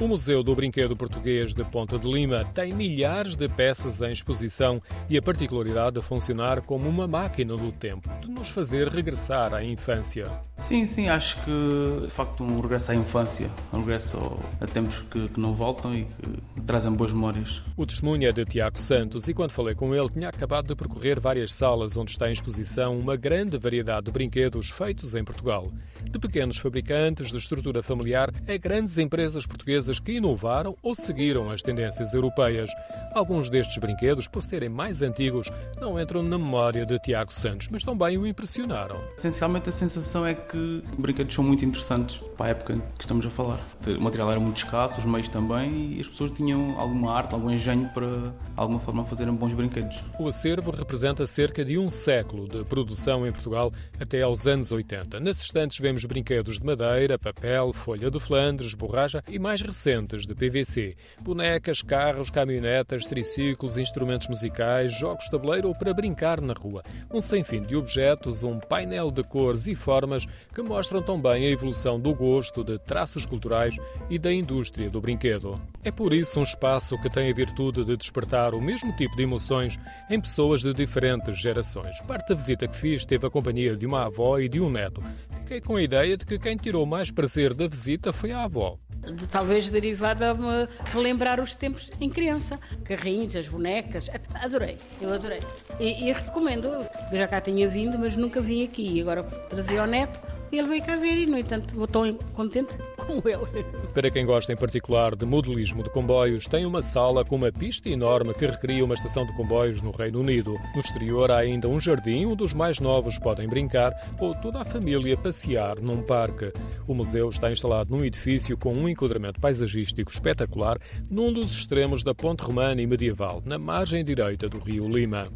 O Museu do Brinquedo Português de Ponta de Lima tem milhares de peças em exposição e a particularidade de funcionar como uma máquina do tempo, de nos fazer regressar à infância. Sim, sim, acho que de facto um regresso à infância, um regresso a tempos que, que não voltam e que trazem boas memórias. O testemunho é de Tiago Santos e quando falei com ele tinha acabado de percorrer várias salas onde está em exposição uma grande variedade de brinquedos feitos em Portugal. De pequenos fabricantes de estrutura familiar a grandes empresas portuguesas que inovaram ou seguiram as tendências europeias. Alguns destes brinquedos, por serem mais antigos, não entram na memória de Tiago Santos, mas também o impressionaram. Essencialmente a sensação é que os brinquedos são muito interessantes para a época que estamos a falar. O material era muito escasso, os meios também, e as pessoas tinham alguma arte, algum engenho para, de alguma forma, fazerem bons brinquedos. O acervo representa cerca de um século de produção em Portugal até aos anos 80. Nas estantes vemos brinquedos de madeira, papel, folha de Flandres, borracha e mais recentes de PVC. Bonecas, carros, caminhonetas, triciclos, instrumentos musicais, jogos de tabuleiro ou para brincar na rua. Um sem fim de objetos, um painel de cores e formas que mostram também a evolução do gosto de traços culturais e da indústria do brinquedo. É por isso um espaço que tem a virtude de despertar o mesmo tipo de emoções em pessoas de diferentes gerações. Parte da visita que fiz teve a companhia de uma avó e de um neto. Fiquei com a ideia de que quem tirou mais prazer da visita foi a avó. Talvez derivada a me relembrar os tempos em criança. Carrinhos, as bonecas. Adorei, eu adorei. E, e recomendo. Eu já cá tinha vindo, mas nunca vim aqui. Agora trazia ao neto ele veio cá ver e, no entanto, tão contente com ele. Para quem gosta em particular de modelismo de comboios, tem uma sala com uma pista enorme que recria uma estação de comboios no Reino Unido. No exterior há ainda um jardim onde os mais novos podem brincar ou toda a família passear num parque. O museu está instalado num edifício com um enquadramento paisagístico espetacular num dos extremos da ponte romana e medieval, na margem direita do rio Lima.